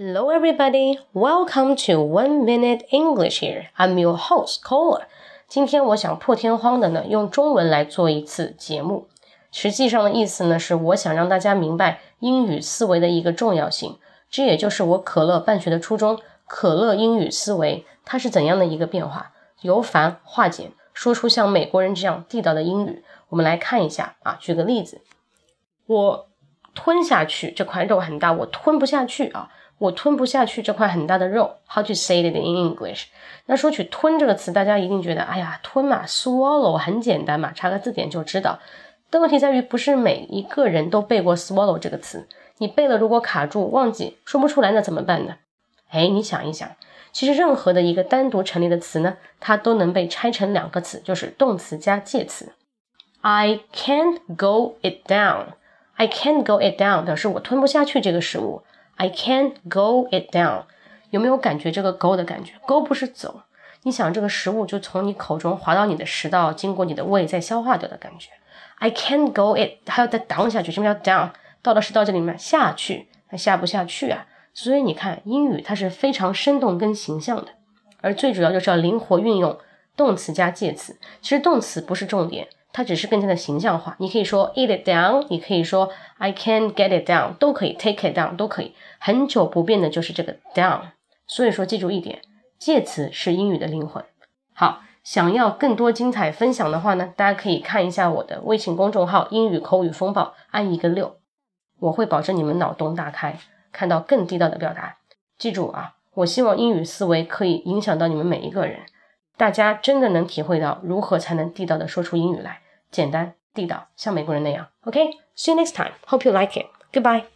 Hello, everybody. Welcome to One Minute English. Here, I'm your host, Cola. 今天我想破天荒的呢，用中文来做一次节目。实际上的意思呢，是我想让大家明白英语思维的一个重要性。这也就是我可乐办学的初衷。可乐英语思维它是怎样的一个变化？由繁化简，说出像美国人这样地道的英语。我们来看一下啊，举个例子，我吞下去这块肉很大，我吞不下去啊。我吞不下去这块很大的肉，How to say it in English？那说起吞这个词，大家一定觉得，哎呀，吞嘛，swallow 很简单嘛，查个字典就知道。但问题在于，不是每一个人都背过 swallow 这个词。你背了，如果卡住忘记说不出来，那怎么办呢？哎，你想一想，其实任何的一个单独成立的词呢，它都能被拆成两个词，就是动词加介词。I can't go it down。I can't go it down 表示我吞不下去这个食物。I can't go it down，有没有感觉这个 go 的感觉？go 不是走，你想这个食物就从你口中滑到你的食道，经过你的胃再消化掉的感觉。I can't go it，还要再 down 下去，什么叫 down？到了食道这里面下去，它下不下去啊？所以你看英语它是非常生动跟形象的，而最主要就是要灵活运用动词加介词。其实动词不是重点。它只是更加的形象化，你可以说 eat it down，你可以说 I can get it down，都可以 take it down，都可以。很久不变的就是这个 down。所以说，记住一点，介词是英语的灵魂。好，想要更多精彩分享的话呢，大家可以看一下我的微信公众号“英语口语风暴”，按一个六，我会保证你们脑洞大开，看到更地道的表达。记住啊，我希望英语思维可以影响到你们每一个人。大家真的能体会到如何才能地道的说出英语来，简单地道，像美国人那样。OK，see you next time. Hope you like it. Goodbye.